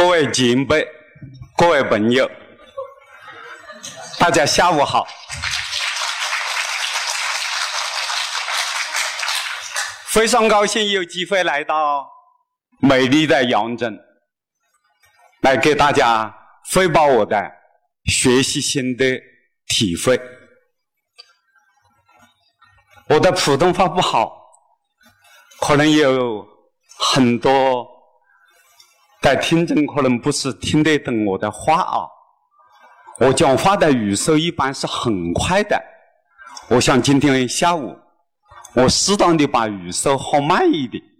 各位前辈、各位朋友，大家下午好！非常高兴有机会来到美丽的阳镇，来给大家汇报我的学习心得体会。我的普通话不好，可能有很多。在听众可能不是听得懂我的话啊，我讲话的语速一般是很快的。我想今天下午我适当的把语速放慢一点。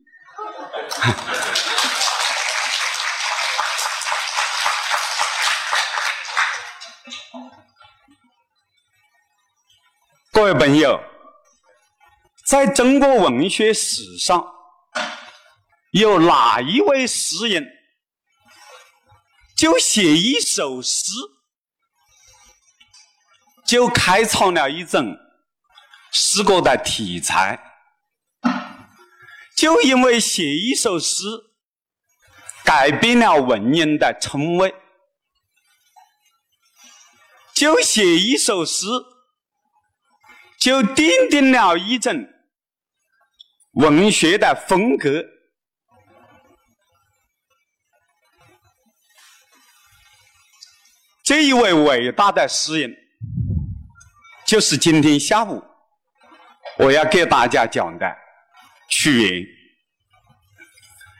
各位朋友，在中国文学史上，有哪一位诗人？就写一首诗，就开创了一种诗歌的题材。就因为写一首诗，改变了文人的称谓；就写一首诗，就奠定了一种文学的风格。这一位伟大的诗人，就是今天下午我要给大家讲的屈原。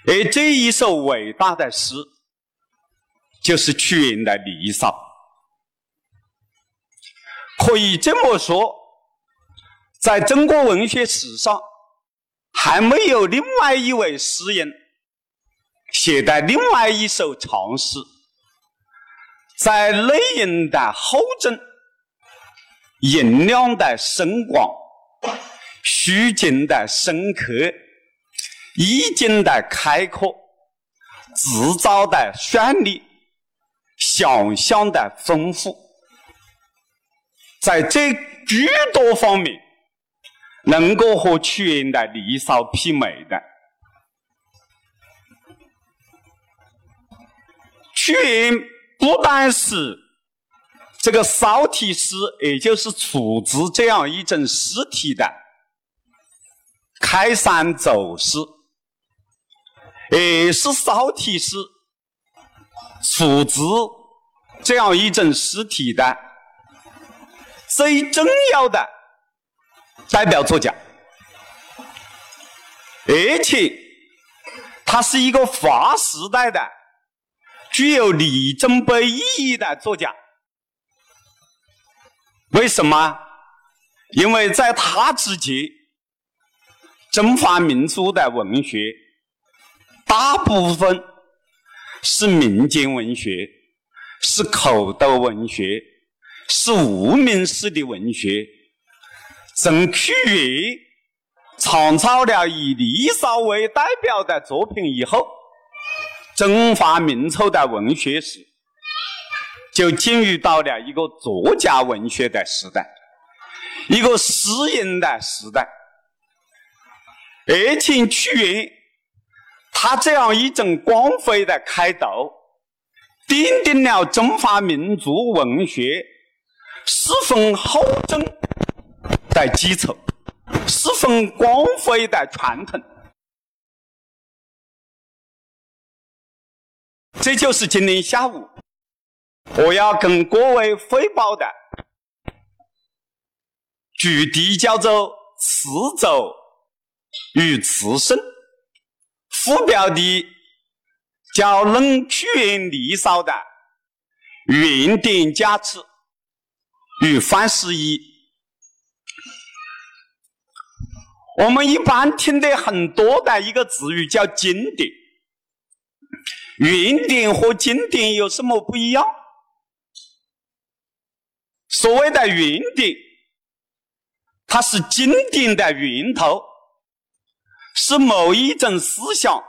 而这一首伟大的诗，就是屈原的《离骚》。可以这么说，在中国文学史上，还没有另外一位诗人写的另外一首长诗。在内容的厚重、音量的深广、抒情的深刻、意境的开阔、制造的绚丽、想象的丰富，在这诸多方面，能够和屈原的《离骚》媲美的，屈原。不但是这个骚体诗，也就是楚辞这样一种诗体的开山走诗，也是骚体诗、楚辞这样一种诗体的最重要的代表作家，而且他是一个划时代的。具有里程碑意义的作家，为什么？因为在他之前，中华民族的文学大部分是民间文学，是口头文学，是无名氏的文学。从屈原创造了以《离骚》为代表的作品以后。中华民族的文学史就进入到了一个作家文学的时代，一个诗人的时代。而且屈原他这样一种光辉的开头，奠定了中华民族文学十分厚重的基础，十分光辉的传统。这就是今天下午我要跟各位汇报的主题，叫做“词走与词圣”，副标题叫“论屈原离骚的原点价值与范式义”。我们一般听得很多的一个词语叫“经典”。原点和经典有什么不一样？所谓的原点，它是经典的源头，是某一种思想、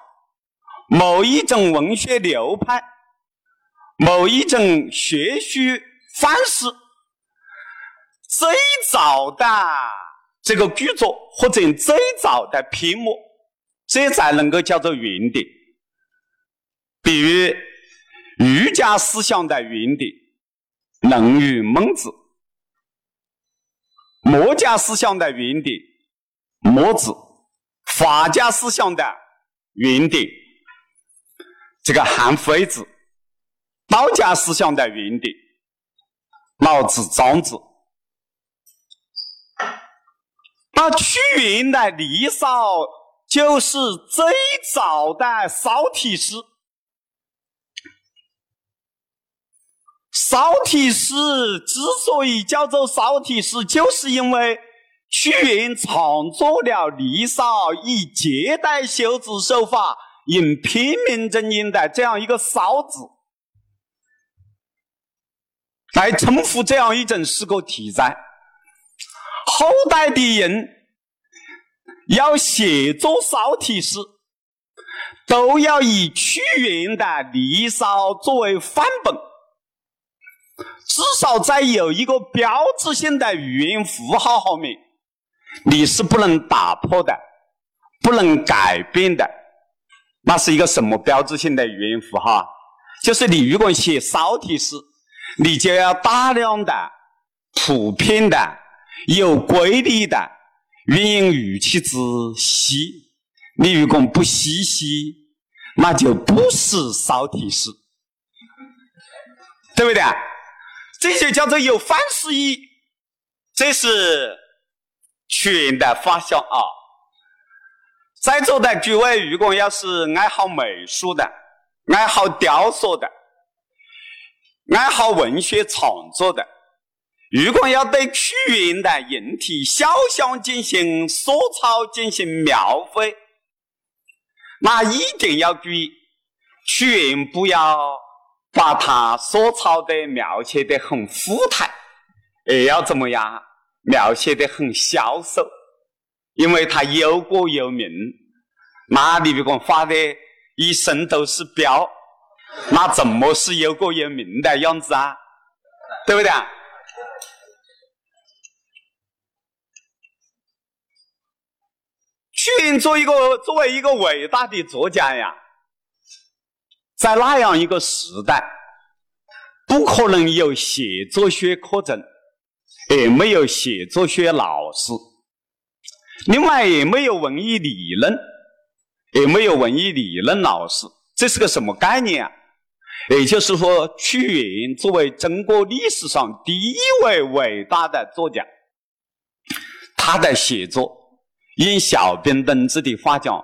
某一种文学流派、某一种学术范式最早的这个著作或者最早的篇目，这才能够叫做原点。比如儒家思想的原点，《论语》《孟子》；墨家思想的原点，《墨子》；法家思想的原点，这个《韩非子》；道家思想的原点，《老子》《庄子》。那屈原的《离骚》就是最早的骚体诗。骚体诗之所以叫做骚体诗，就是因为屈原创作了《离骚》，以借代修辞手法，引片面正音的这样一个“骚”字，来称呼这样一种诗歌题材。后代的人要写作骚体诗，都要以屈原的《离骚》作为范本。至少在有一个标志性的语音符号后面，你是不能打破的，不能改变的。那是一个什么标志性的语音符号？就是你如果写骚体诗，你就要大量的、普遍的、有规律的运用语气之细。你如果不细细，那就不是骚体诗，对不对？这些叫做有范式意，这是屈原的发想啊。在座的诸位，如果要是爱好美术的、爱好雕塑的、爱好文学创作的，如果要对屈原的人体肖像进行素草、进行描绘，那一定要注意，屈原不要。把他所抄的描写的很富态，也要怎么样？描写的很消瘦，因为他忧国忧民。那你如果画的一身都是膘，那怎么是忧国忧民的样子啊？对不对？屈原作一个作为一个伟大的作家呀。在那样一个时代，不可能有写作学课程，也没有写作学老师，另外也没有文艺理论，也没有文艺理论老师。这是个什么概念啊？也就是说，屈原作为中国历史上第一位伟大的作家，他的写作，用小兵同志的话讲，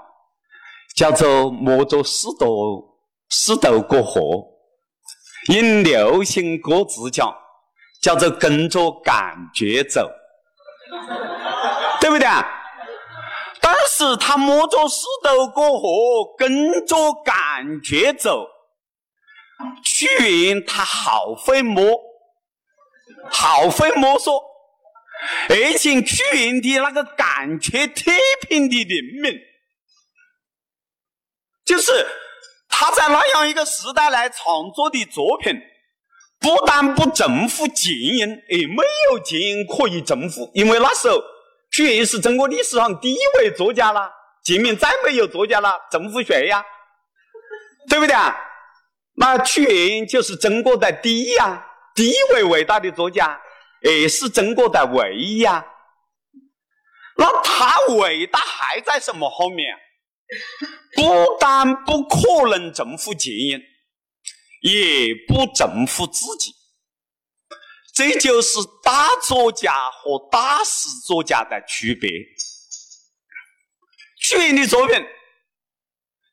叫做“摸着石头”。石头过河，用流行歌词讲，叫做跟着感觉走，对不对？但是他摸着石头过河，跟着感觉走，屈原他好会摸，好会摸索，而且屈原的那个感觉特别的灵敏，就是。他在那样一个时代来创作的作品，不但不征服精英，也没有精英可以征服，因为那时候屈原是中国历史上第一位作家了，前面再没有作家了，征服谁呀？对不对啊？那屈原就是中国的第一啊，第一位伟大的作家，也是中国的唯一呀。那他伟大还在什么后面？不但不可能征服精英，也不征服自己，这就是大作家和大师作家的区别。屈原的作品《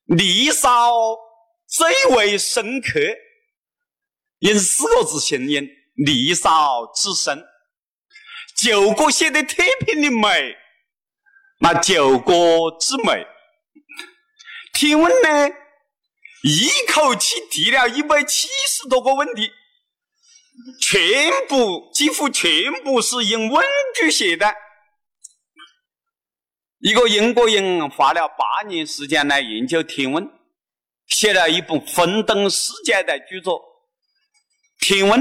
离骚》最为深刻，用四个字形容：“离骚之深”。九歌写的特别的美，那九歌之美。提问呢，一口气提了一百七十多个问题，全部几乎全部是用问句写的。一个英国人花了八年时间来研究天文，写了一部轰动世界的著作《天文》，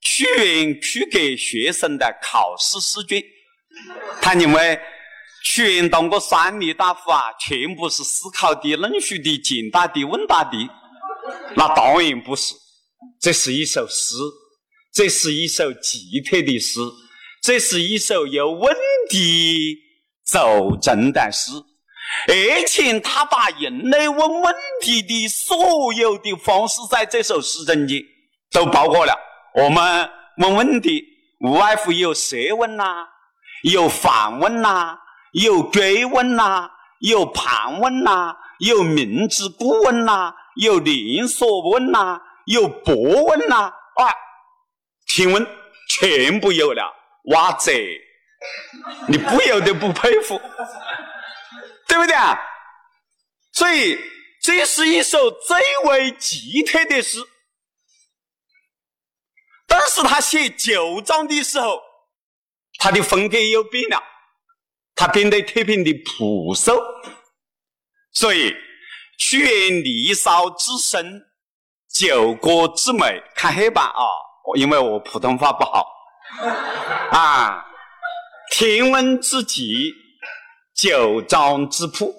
屈原去给学生的考试试卷。他认为。全当个算命大夫啊，全部是思考的、论述的、简答的、问答的，那当然不是，这是一首诗，这是一首奇特的诗，这是一首有问题奏真的诗，而且他把人类问问题的所有的方式，在这首诗中间都包括了。我们问问题，无外乎有设问呐，有反问呐，有追问呐，有盘问呐。有明知故问呐，有连锁问呐，有博问呐，啊，提问全部有了，哇塞！你不由得不佩服，对不对啊？所以这是一首最为奇特的诗。但是他写九章的时候，他的风格又变了，他变得特别的朴素。所以，屈原离骚之深，九歌之美。看黑板啊，因为我普通话不好啊。天文之极，九章之谱，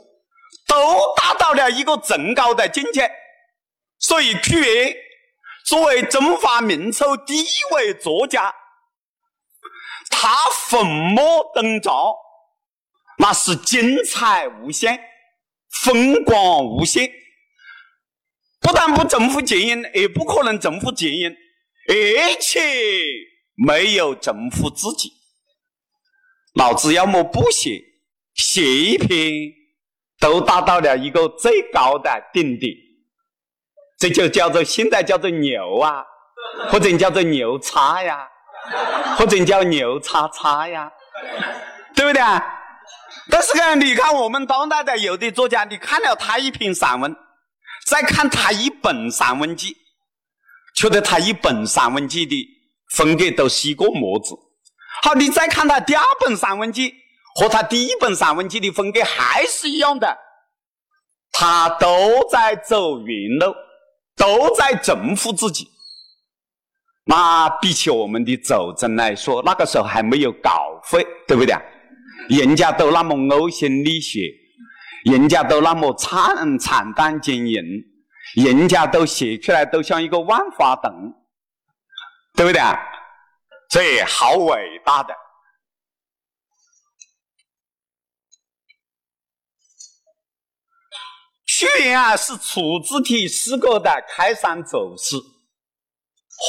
都达到了一个更高的境界。所以，屈原作为中华民族第一位作家，他粉墨登场，那是精彩无限。风光无限，不但不征服前人，也不可能征服前人，而且没有征服自己。老子要么不写，写一篇都达到了一个最高的顶点，这就叫做现在叫做牛啊，或者叫做牛叉呀，或者叫牛叉叉呀，对不对啊？但是呢，你看我们当代的有的作家，你看了他一篇散文，再看他一本散文集，觉得他一本散文集的风格都是一个模子。好，你再看他第二本散文集，和他第一本散文集的风格还是一样的，他都在走原路，都在征服自己。那比起我们的走真来说，那个时候还没有稿费，对不对？人家都那么呕心沥血，人家都那么惨惨淡经营，人家都写出来都像一个万花筒，对不对？这好伟大的。屈原啊，是楚字体诗歌的开山祖师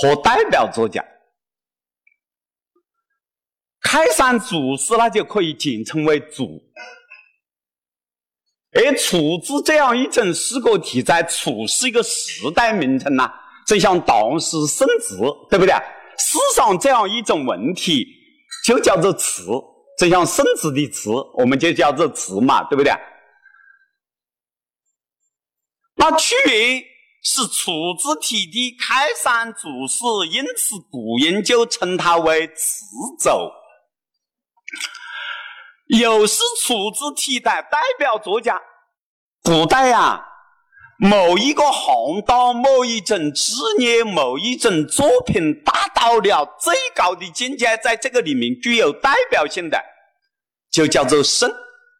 和代表作家。开山祖师，那就可以简称为祖。而“楚”字这样一种诗歌体，在“楚”是一个时代名称呐，就像当时宋词，对不对？世上这样一种文体，就叫做词，就像宋词的词，我们就叫做词嘛，对不对？那屈原是楚字体的开山祖师，因此古人就称他为词祖。又是楚字替代代表作家。古代呀，某一个行当、某一种职业、某一种作品达到了最高的境界，在这个里面具有代表性的，就叫做圣。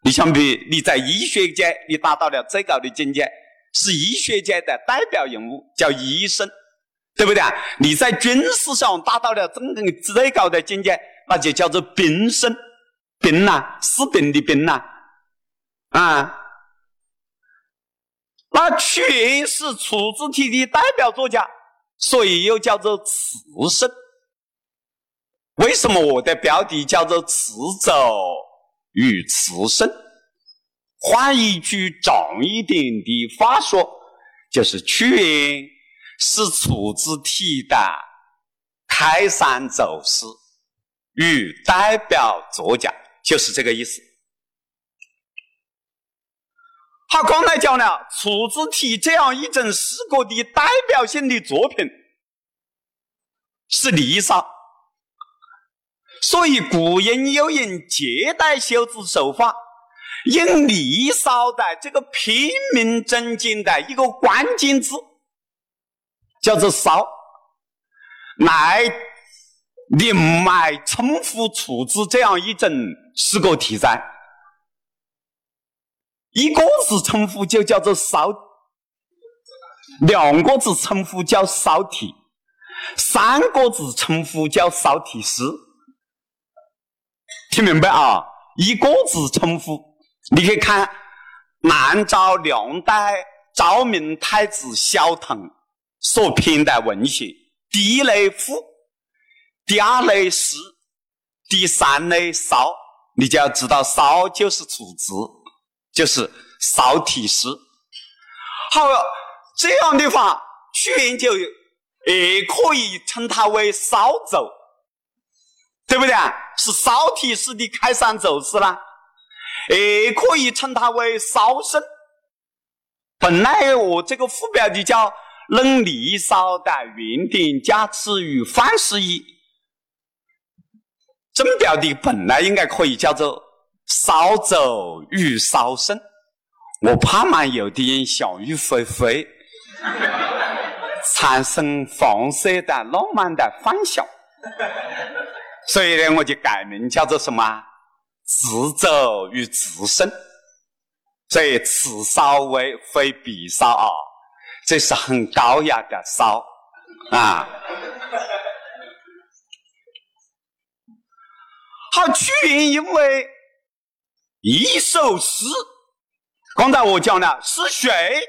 你相比你在医学界，你达到了最高的境界，是医学界的代表人物，叫医生，对不对？你在军事上达到了真正最高的境界，那就叫做兵圣。兵呐，是兵的兵呐，啊，那屈原是楚字体的代表作家，所以又叫做词圣。为什么我的标题叫做词走与词圣？换一句长一点的话说，就是屈原是楚字体的开山祖师与代表作家。就是这个意思。他，刚才讲了楚子体这样一种诗歌的代表性的作品是《离骚》，所以古人又用借代修辞手法，用《离骚》的这个片名中间的一个关键字，叫做“骚”，来另外称呼楚字这样一种。诗歌题材，一个字称呼就叫做“骚”，两个字称呼叫骚体，三个字称呼叫骚体诗。听明白啊？一个字称呼，你可以看南诏梁代昭明太子萧腾所编的文献，第一类赋，第二类诗，第三类骚，你就要知道骚就是楚辞，就是骚体诗。好，这样的话，屈原就也可以称它为骚奏，对不对啊？是骚体诗的开山奏诗啦，也可以称它为骚声。本来我这个副标题叫“论离骚的原点加持与范式一”，正标的本来应该可以叫做“骚奏与骚声”。我怕嘛，有的人想入非非，产生黄色的浪漫的幻想，所以呢，我就改名叫做什么“自奏与自声”。所以此骚为非彼骚啊，这是很高雅的骚啊。好，屈原因为一首诗。刚才我讲了，是谁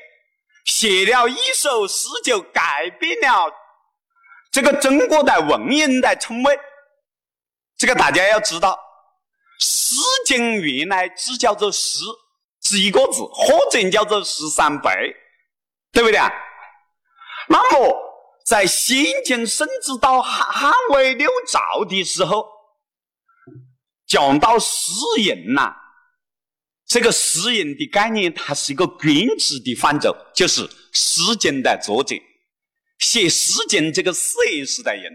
写了一首诗就改变了这个中国的文人的称谓？这个大家要知道，《诗经》原来只叫做诗，是一个字，或者叫做十三倍，对不对？那么在先秦甚至到汉汉魏六朝的时候，讲到诗人呐。这个诗人的概念，它是一个君子的范畴，就是《诗经》的作者写《诗经》这个四言诗的人。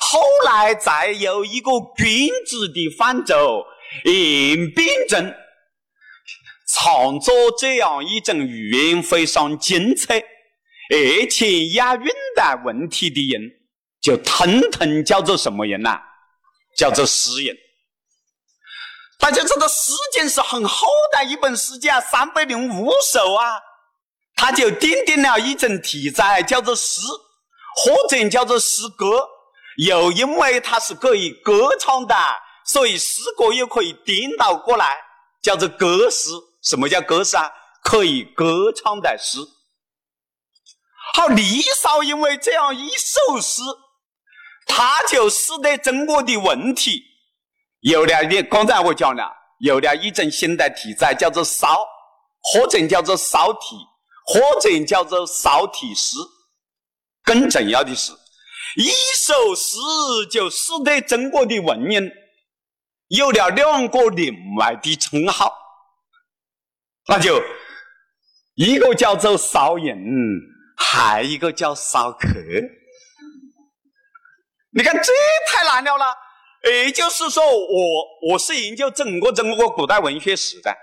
后来再有一个君子的范畴演变成创作这样一种语言非常精彩而且押韵的文体的人，就统统叫做什么人呐？叫做诗人。大家知道《诗经》是很厚的一本诗集啊，三百零五首啊，他就奠定了一种题材，叫做诗，或者叫做诗歌。又因为它是可以歌唱的，所以诗歌又可以颠倒过来，叫做歌诗。什么叫歌诗啊？可以歌唱的诗。好，《离骚》因为这样一首诗，它就使得中国的文体。有了一，刚才我讲了，有了一种新的题材，叫做骚，或者叫做骚体，或者叫做骚体诗。更重要的是，一首诗就使得中国的文人有了两个另外的称号，那就一个叫做骚人，还一个叫骚客。你看，这太难了啦！也就是说，我我是研究整个中国古代文学史的，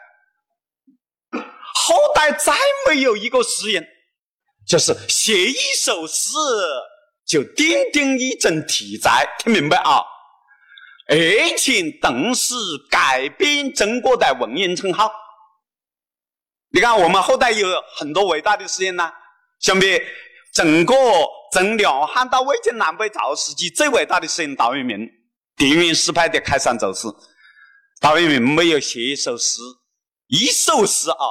后代再没有一个诗人，就是写一首诗就奠定一种题材，听明白啊？而且同时改变中国的文人称号。你看，我们后代有很多伟大的诗人呐，像比整个从两汉到魏晋南北朝时期最伟大的诗人陶渊明。田园诗派的开山奏师，陶渊明没有写一首诗，一首诗啊，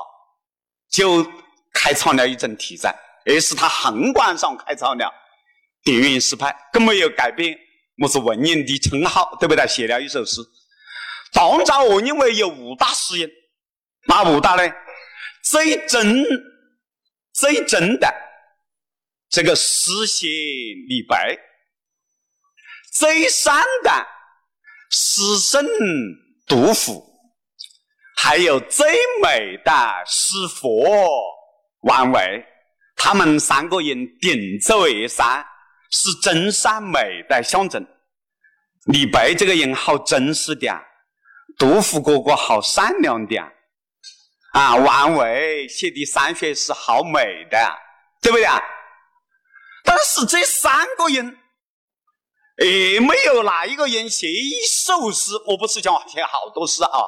就开创了一种题材，而是他横贯上开创了地云诗派，更没有改变我是文人的称号，对不对？写了一首诗。唐朝我认为有五大诗人，哪五大呢？最真、最真的这个诗仙李白，最善的。诗圣杜甫，还有最美的诗佛王维，他们三个人顶走而山，是真善美的象征。李白这个人好真实的，杜甫哥哥好善良的，啊，王维写的山水是好美的，对不对啊？但是这三个人。也没有哪一个人写一首诗，我不是讲写好多诗啊，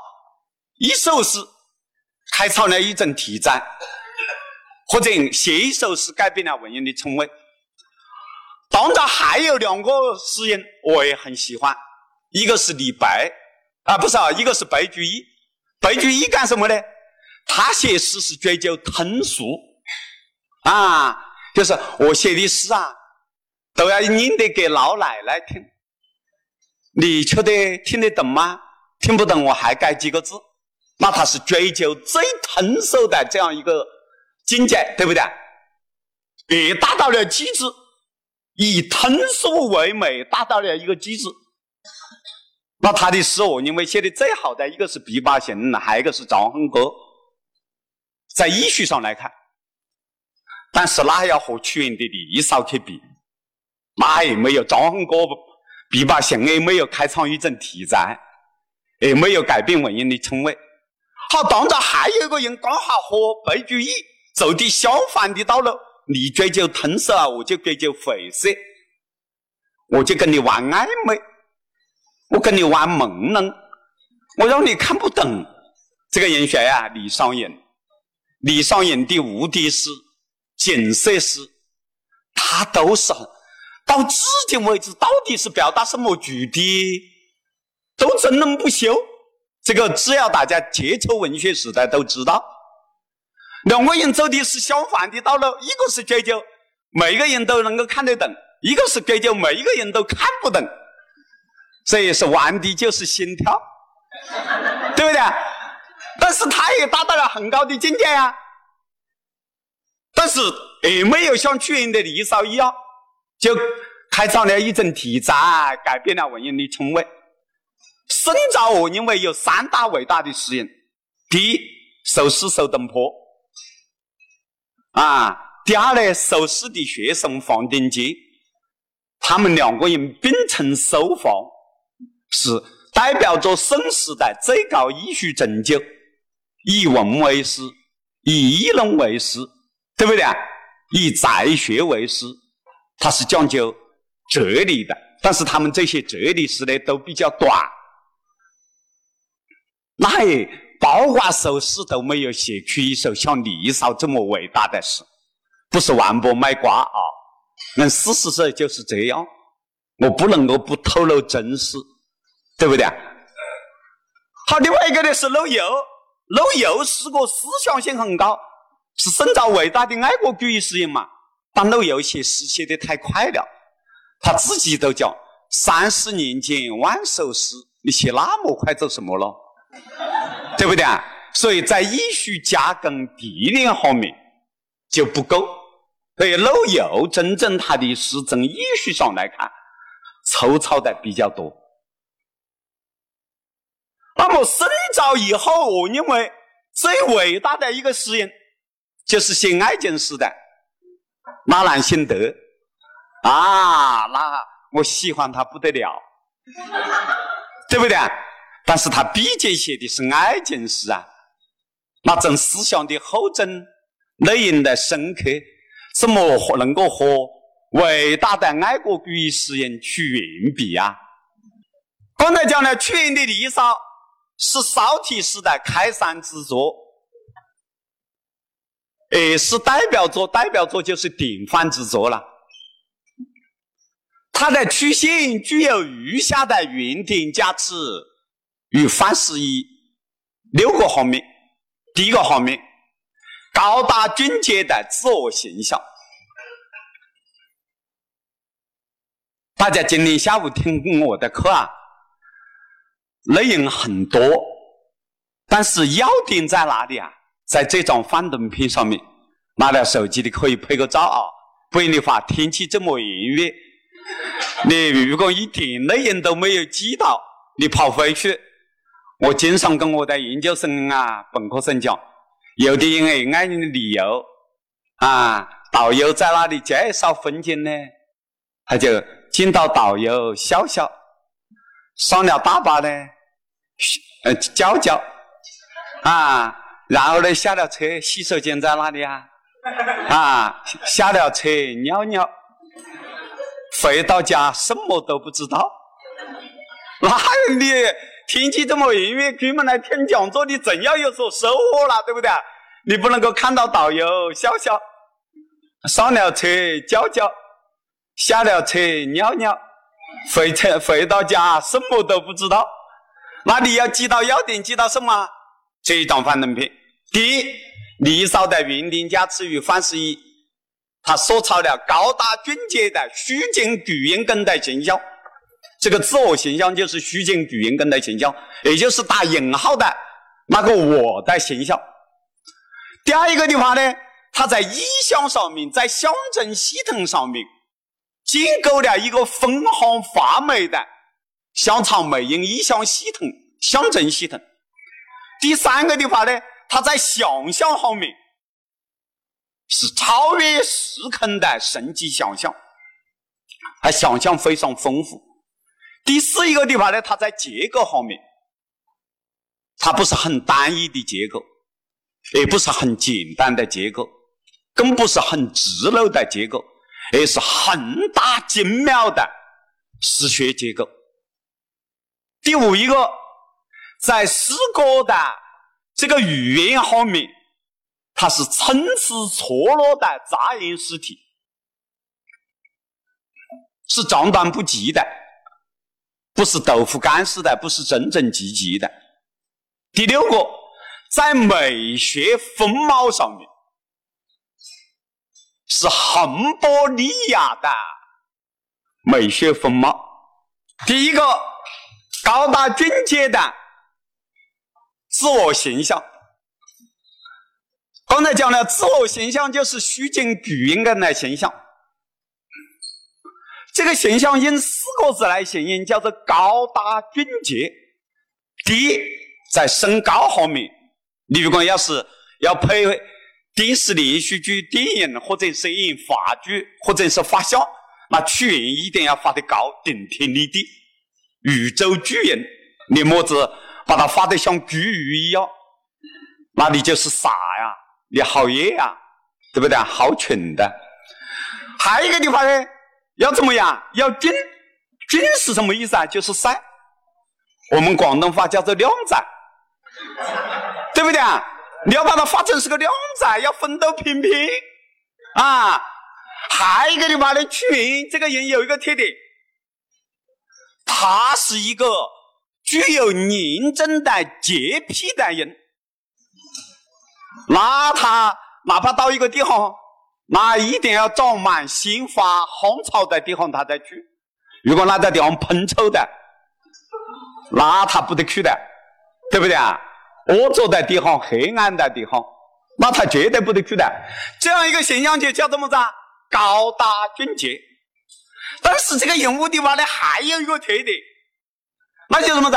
一首诗开创了一种题材，或者写一首诗改变了文人的称谓。当然还有两个诗人我也很喜欢，一个是李白啊，不是啊，一个是白居易。白居易干什么呢？他写诗是追求通俗啊，就是我写的诗啊，都要念得给老奶奶听。你觉得听得懂吗？听不懂我还改几个字。那他是追求最通俗的这样一个境界，对不对？也达到了极致，以通俗为美，达到了一个极致。那他的诗，我认为写的最好的一个是琵琶行，还有一个是长恨歌。在医学上来看，但是那要和屈原的《离骚》去比，那也没有张衡歌、琵琶行也没有开创一种题材，也没有改变文人的称谓。好，当然还有一个人刚好和白居易走的相反的道路。你追求通俗啊，我就追求晦涩，我就跟你玩暧昧。我跟你玩朦胧，我让你看不懂。这个人谁啊？李商隐。李商隐的无敌诗、景色诗，他都是到至今为止，到底是表达什么主题，都争论不休。这个只要大家接触文学时代都知道，两个人走的是相反的道路，一个是追求每个人都能够看得懂，一个是追求每一个人都看不懂。这也是玩的就是心跳，对不对？但是他也达到了很高的境界呀。但是也没有像屈原的《离骚》一样，就开创了一种题材，改变了文人的称谓。宋朝我认为有三大伟大的诗人：第一，首诗苏东坡；啊，第二呢，受诗的学生黄庭坚。他们两个人并称收放。是代表着宋时代最高艺术成就，以文为师，以议论为师，对不对？以才学为师，他是讲究哲理的。但是他们这些哲理诗呢，都比较短，那也包括首诗都没有写出一首像《离骚》这么伟大的诗，不是王婆卖瓜啊！那事实上就是这样，我不能够不透露真实。对不对？好，另外一个呢是陆游，陆游是个思想性很高，是深造伟大的爱国主义诗人嘛。但陆游写诗写的太快了，他自己都讲三十年间万首诗，你写那么快做什么了？对不对啊？所以在艺术加工提炼方面就不够。所以陆游真正他的诗从艺术上来看，粗糙的比较多。那么宋朝以后，我认为最伟大的一个诗人，就是写爱情诗的纳兰辛德啊，那我喜欢他不得了，对不对？但是他毕竟写的是爱情诗啊，那种思想的厚重、内容的深刻，怎么能够和伟大的爱国主义诗人屈原比啊？刚才讲了屈原的《离骚》。是少体诗的开山之作，也是代表作，代表作就是典范之作了。它的曲线具有余下的原点加持与范式一六个方面。第一个方面，高大俊杰的自我形象。大家今天下午听我的课啊。内容很多，但是要点在哪里啊？在这张幻灯片上面，拿了手机的可以拍个照啊。不然的话，天气这么炎热，你如果一点内容都没有记到，你跑回去，我经常跟我的研究生啊、本科生讲，有的人也爱你的旅游啊，导游在那里介绍风景呢，他就见到导游笑笑。上了大巴呢，呃，叫叫，啊，然后呢，下了车，洗手间在哪里啊？啊，下了车尿尿，回到家什么都不知道。那你天气这么炎热，专门来听讲座，你总要有所收获了，对不对？你不能够看到导游笑笑，上了车叫叫，下了车尿尿，回车回到家什么都不知道。那你要记到要点，记到什么？这一张幻灯片。第一，李少的云顶驾驶于范世一，他塑造了高大俊杰的虚景巨婴根的形象。这个自我形象就是虚景巨婴根的形象，也就是打引号的那个我的形象。第二一个地方呢，他在意象上面，在象征系统上面建构了一个分行华美的香草美音意象系统、象征系统。第三个地方呢，他在想象方面是超越时空的神级想象，他想象非常丰富。第四一个地方呢，它在结构方面，它不是很单一的结构，也不是很简单的结构，更不是很直漏的结构，而是很大精妙的视觉结构。第五一个，在诗歌的这个语言方面，它是参差错落的杂音实体，是长短不齐的。不是豆腐干似的，不是整整齐齐的。第六个，在美学风貌上面是亨波利亚的美学风貌。第一个，高大俊杰的自我形象。刚才讲了，自我形象就是虚景巨婴的形象。这个形象用四个字来形容，叫做高大俊杰。第一，在身高方面，你如果要是要配电视连续剧、电影，或者是演话剧，或者是发笑，那屈原一定要画得高，顶天立地，宇宙巨人。你么子把它画得像巨鱼一样，那你就是傻呀，你好野呀，对不对？好蠢的。还有一个地方呢？要怎么样？要俊，俊是什么意思啊？就是帅。我们广东话叫做靓仔，对不对啊？你要把它发成是个靓仔，要风度翩翩啊。还有一个地方呢，曲云这个人有一个特点，他是一个具有严重的洁癖的人。那他哪怕到一个地方。那一定要长满鲜花、红草的地方，他才去。如果那个地方喷臭的，那他不得去的，对不对啊？恶浊的地方、黑暗的地方，那他绝对不得去的。这样一个形象就叫什么子？高大俊杰。但是这个人物的话呢，还有一个特点，那就什么子？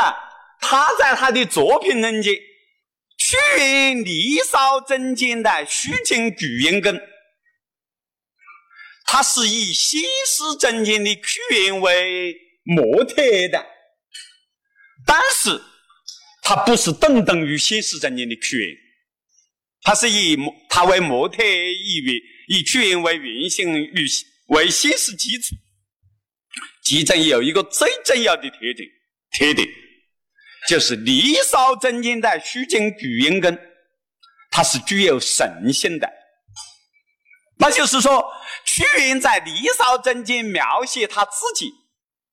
他在他的作品中间，屈原离骚中间的虚情巨婴根。他是以现实中间的屈原为模特的，但是他不是等同于现实中间的屈原，他是以他为模特，以为以屈原为原型与为现实基础。其中有一个最重要的特点，特点就是《离骚》中间的虚景巨婴根，它是具有神性的。那就是说，屈原在《离骚》中间描写他自己，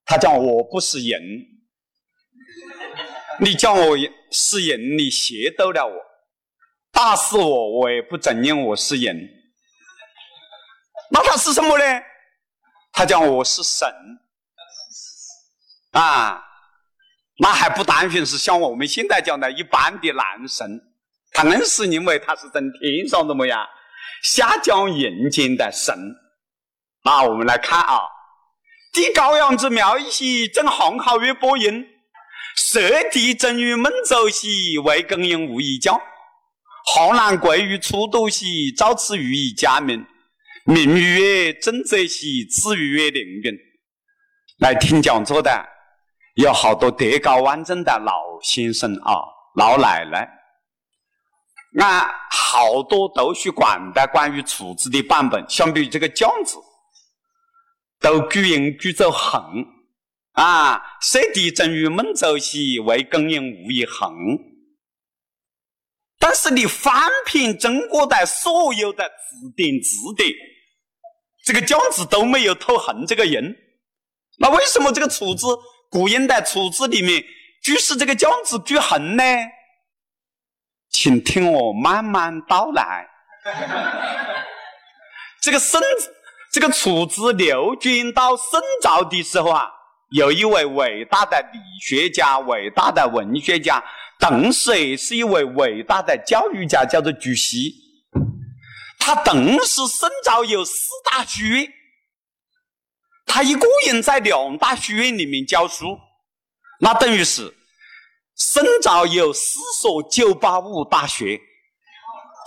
他讲我不是人，你叫我是人，你亵渎了我，打死我，我也不承认我是人。那他是什么呢？他讲我是神啊，那还不单纯是像我们现在讲的一般的男神，他硬是认为他是从天上怎么样？下降人间的神，那我们来看啊，帝高阳之庙兮，正行好月波音；射地正于孟州兮，为更人无以教。河南贵于初度兮，造此予以加名。名曰正则兮，次于曰凌云。来听讲座的有好多德高望重的老先生啊，老奶奶。按好多图书馆的关于楚字的版本，相比于这个“将”字，都句音句作“横”啊。射地正于孟州西，为公人无以横。但是你翻遍中国的所有的字典字典，这个“讲”字都没有头横这个人，那为什么这个“楚”字古音的“楚”字里面居是这个“将”字居横呢？请听我慢慢道来。这个沈，这个“楚”字流传到宋朝的时候啊，有一位伟大的理学家、伟大的文学家，同时是一位伟大的教育家，叫做朱熹。他同时宋朝有四大学，他一个人在两大学院里面教书，那等于是宋朝有四所九八五大学。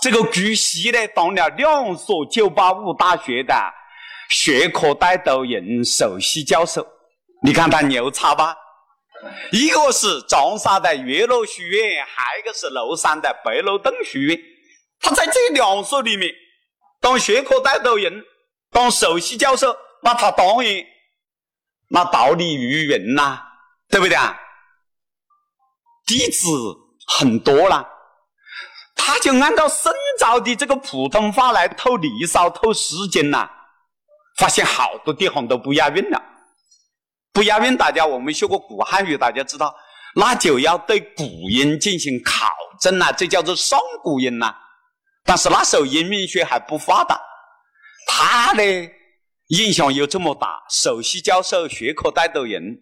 这个朱熹呢，当了两所九八五大学的学科带头人、首席教授。你看他牛叉吧？一个是长沙的岳麓书院，还一个是庐山的白鹿洞书院。他在这两所里面当学科带头人、当首席教授，那他当然那道理如云呐，对不对啊？弟子很多啦。他就按照宋朝的这个普通话来透《离骚》、透《诗经》呐，发现好多地方都不押韵了。不押韵，大家我们学过古汉语，大家知道，那就要对古音进行考证呐，这叫做上古音呐。但是那时候音韵学还不发达，他的影响又这么大，首席教授、学科带头人，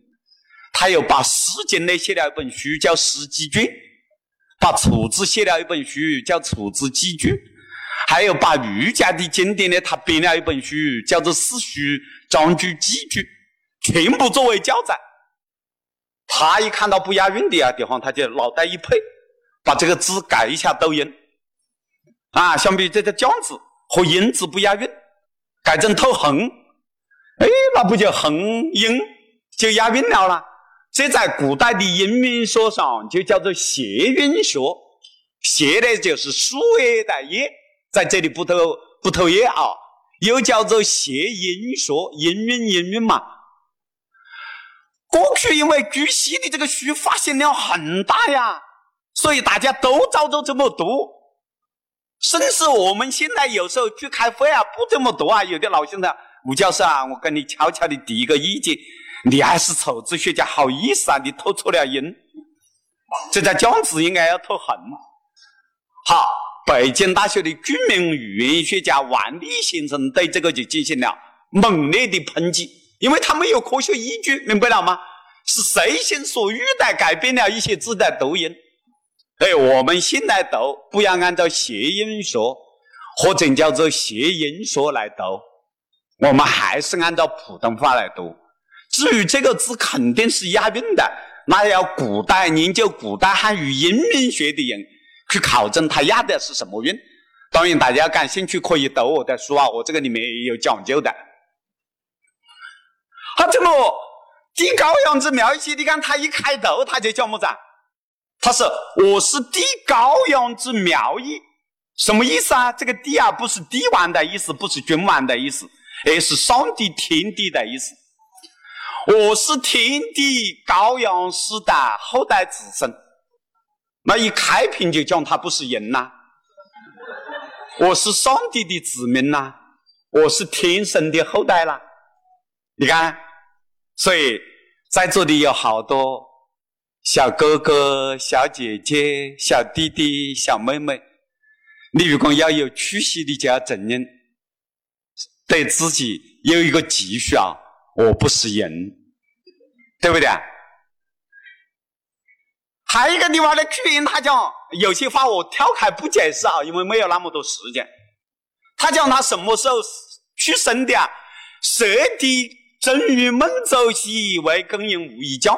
他又把《诗经》呢写了一本书，叫《诗集卷》。把楚辞写了一本书，叫《楚辞集句》，还有把儒家的经典呢，他编了一本书，叫做《四书章句集句》，全部作为教材。他一看到不押韵的啊地方，他就脑袋一配，把这个字改一下读音。啊，相比这个“将”字和“音”字不押韵，改成透横，哎，那不就横音就押韵了啦？这在古代的音韵学上就叫做谐韵学，谐呢就是树叶的叶，在这里不投不投叶啊，又叫做谐音学，音韵音韵嘛。过去因为朱熹的这个书发行量很大呀，所以大家都照着这么读，甚至我们现在有时候去开会啊，不这么读啊，有的老先生吴教授啊，我跟你悄悄的提一个意见。你还是丑字学家，好意思啊！你透错了音，这在讲字应该要透横。好，北京大学的著名语言学家王立先生对这个就进行了猛烈的抨击，因为他没有科学依据，明白了吗？是随心所欲的改变了一些字的读音。哎，我们现在读不要按照谐音学或者叫做谐音说来读，我们还是按照普通话来读。至于这个字肯定是押韵的，那要古代研究古代汉语音韵学的人去考证它押的是什么韵。当然，大家感兴趣可以读我的书啊，我这个里面也有讲究的。他这么地高阳之苗裔，你看他一开头他就叫么子？他说我是帝高阳之苗裔，什么意思啊？这个帝啊，不是帝王的意思，不是君王的意思，而是上帝天地的意思。我是天地高阳氏的后代子孙，那一开屏就讲他不是人呐，我是上帝的子民呐，我是天神的后代啦。你看，所以在座的有好多小哥哥、小姐姐、小弟弟、小妹妹，你如果要有出息的，就要承认对自己有一个继续啊。我不是人，对不对？还有一个地方的句音，他讲有些话我跳开不解释啊，因为没有那么多时间。他讲他什么时候出生的啊？蛇的正与孟周兮，为更人无一教。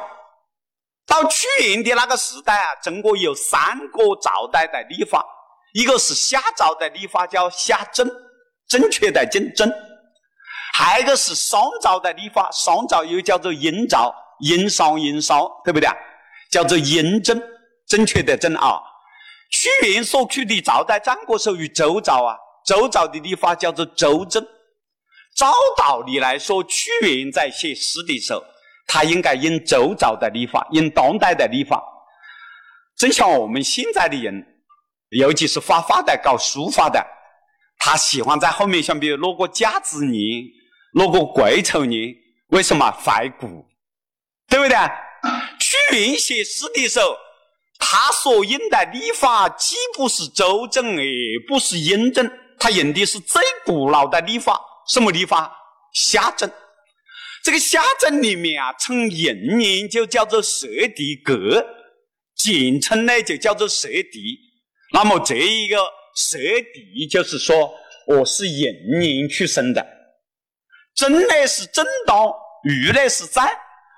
到屈原的那个时代啊，中国有三个朝代的历法，一个是夏朝的历法叫夏正，正确的正正。还有一个是商朝的历法，商朝又叫做殷朝，殷商殷商，对不对？叫做殷正，正确的正啊。屈原所处的朝代，战国时候与周朝啊，周朝的历法叫做周正。照道理来说，屈原在写诗的时候，他应该用周朝的历法，用当代的历法。正像我们现在的人，尤其是画画的、搞书法的，他喜欢在后面，像比如落个甲子年、落个癸丑年，为什么怀古？对不对？屈原写诗的时候，他所用的历法既不是周正，也不是殷正，他用的是最古老的历法，什么历法？夏正。这个夏正里面啊，从寅年就叫做蛇地格，简称呢就叫做蛇地。那么这一个蛇地，就是说我是寅年出生的。正呢是正当，午呢是在，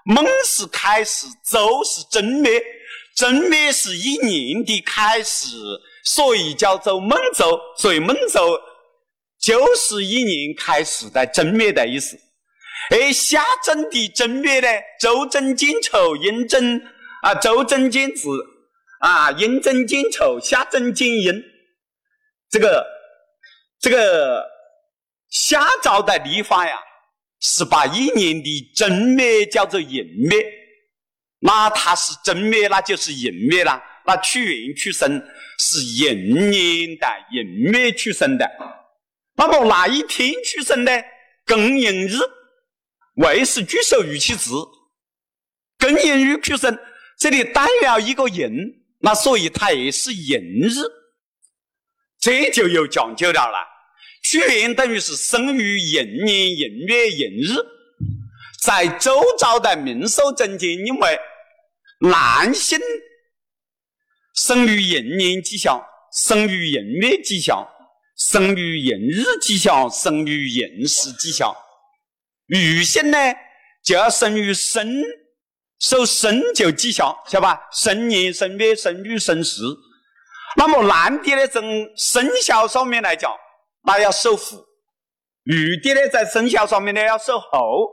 孟是开始，周是正灭，正灭是一年的开始，所以叫做孟周。所以孟周就是一年开始的正灭的意思。而夏正的正月呢，周正金丑，寅正啊，周正金子啊，寅正金丑，夏正金寅。这个这个夏朝的历法呀，是把一年的正月叫做寅月，那它是正月，那就是寅月了。那屈原出生是寅年的寅月出生的，那么哪一天出生呢？庚寅日。为是举手语气字，庚寅日出生，这里带了一个寅，那所以它也是寅日，这就有讲究了啦。屈原等于是生于寅年寅月寅日，在周朝的民俗中间，因为男性生于寅年吉祥，生于寅月吉祥，生于寅日吉祥，生于寅时吉祥。女性呢，就要生于生，受生就吉祥，晓得吧？生年、生月、生日、生时。那么男的呢，从生肖上面来讲，那要守虎；女的呢，在生肖上面呢要守猴。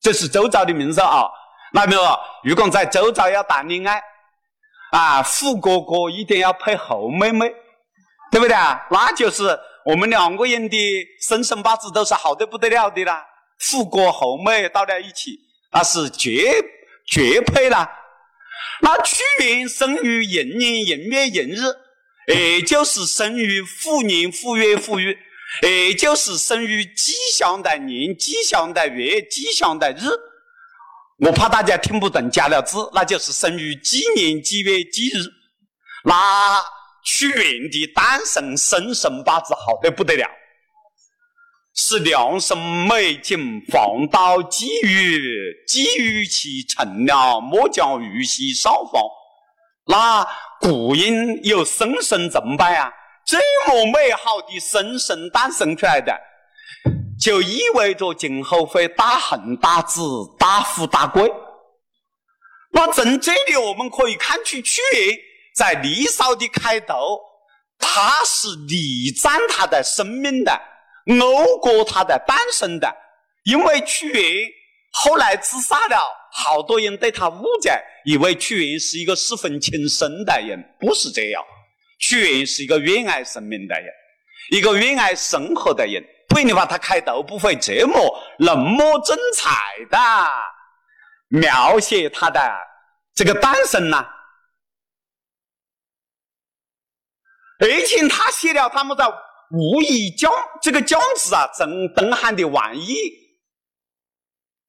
这是周朝的名说啊。那么如果在周朝要谈恋爱，啊，虎哥哥一定要配猴妹妹，对不对啊？那就是我们两个人的生辰八字都是好的不得了的啦。富哥后妹到了一起，那是绝绝配啦。那屈原生于寅年寅月寅日，也就是生于虎年虎月虎日，也就是生于吉祥的年、吉祥的月、吉祥的日。我怕大家听不懂，加了字，那就是生于几年几月几日。那屈原的诞生生辰八字好的不得了。是良辰美景，放到鲫鱼，鲫鱼其成了，莫将鱼溪少放。那故因有生生崇拜啊，这么美好的生生诞生出来的，就意味着今后会大红大紫、大富大贵。那从这里我们可以看出，屈原在《离骚》的开头，他是礼赞他的生命的。讴歌他的诞生的，因为屈原后来自杀了，好多人对他误解，以为屈原是一个十分轻生的人，不是这样。屈原是一个热爱生命的人，一个热爱生活的人，不然的话，他开头不会这么那么精彩的描写他的这个诞生呢。而且他写了他们的。无以将这个将字啊，从东汉的王义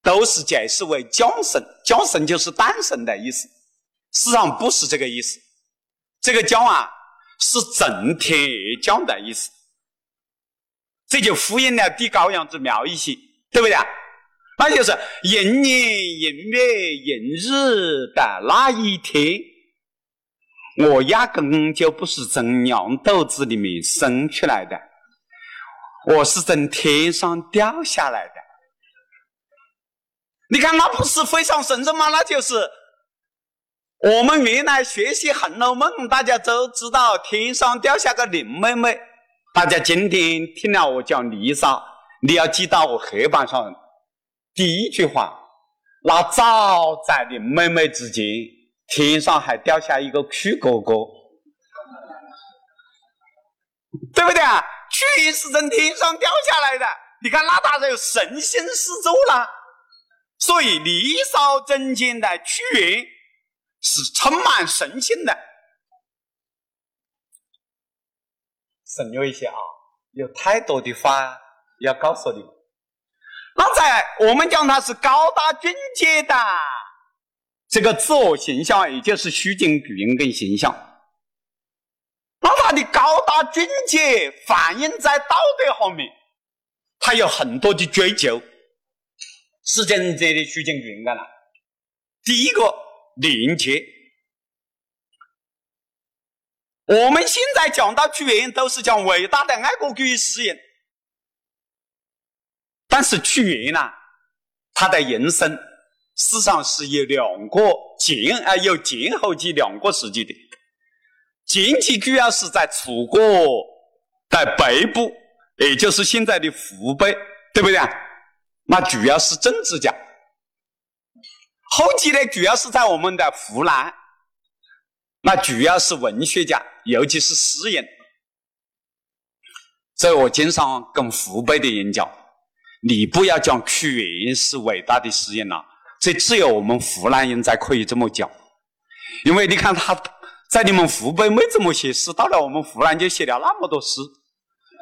都是解释为降生，降生就是诞生的意思，实际上不是这个意思。这个降啊，是从天而降的意思，这就呼应了地高阳之苗一些，对不对？那就是寅年寅月寅日的那一天，我压根就不是从娘肚子里面生出来的，我是从天上掉下来的。你看，那不是非常神圣吗？那就是我们原来学习《红楼梦》，大家都知道天上掉下个林妹妹。大家今天听了我讲《离骚》，你要记到我黑板上第一句话：那早在林妹妹之前。天上还掉下一个曲哥哥，对不对啊？曲是从天上掉下来的，你看那大有神仙四周了。所以《离骚》中间的屈原是充满神性的。省略一些啊，有太多的话要告诉你。那在我们讲它是高大俊杰的这个自我形象，也就是虚境巨婴跟形象。那他的高大俊杰反映在道德方面，他有很多的追求，是真正的虚境巨婴干了。第一个廉洁。我们现在讲到屈原，都是讲伟大的爱国主义诗人。但是屈原呐，他的人生实际上是有两个前啊，有前后期两个时期的。前期主要是在楚国的北部，也就是现在的湖北，对不对？那主要是政治家。后期呢，主要是在我们的湖南。那主要是文学家，尤其是诗人。所以我经常跟湖北的人讲：“你不要讲屈原是伟大的诗人了，这只有我们湖南人才可以这么讲。因为你看他在你们湖北没怎么写诗，到了我们湖南就写了那么多诗，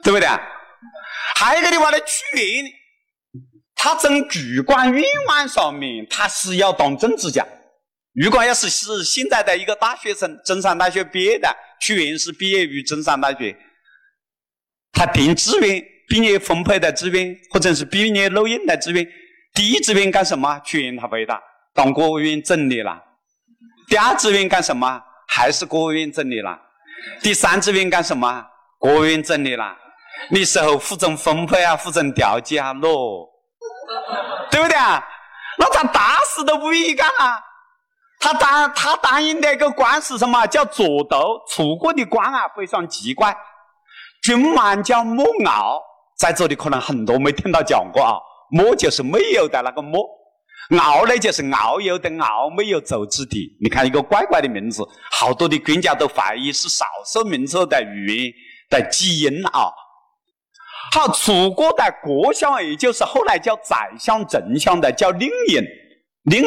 对不对？还有一个的话呢，屈原他从主观愿望上面，他是要当政治家。”如果要是是现在的一个大学生，中山大学毕业的，屈原是毕业于中山大学，他填志愿，毕业分配的志愿，或者是毕业录用的志愿，第一志愿干什么？屈原他回答：当国务院总理了。第二志愿干什么？还是国务院总理了。第三志愿干什么？国务院总理了。你时候负责分配啊，负责调剂啊，咯，对不对啊？那他打死都不愿意干啊。他担他担任的一个官是什么？叫左督。楚国的官啊，非常奇怪。君王叫莫敖，在这里可能很多没听到讲过啊。莫就是没有的那个莫，敖呢就是遨游的遨，没有走之地。你看一个怪怪的名字，好多的专家都怀疑是少数民族的语言的基因啊。好，楚国的国相，也就是后来叫宰相、丞相的，叫令尹，令。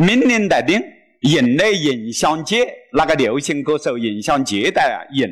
命令的令，尹呢尹相杰，那个流行歌手尹相杰的尹。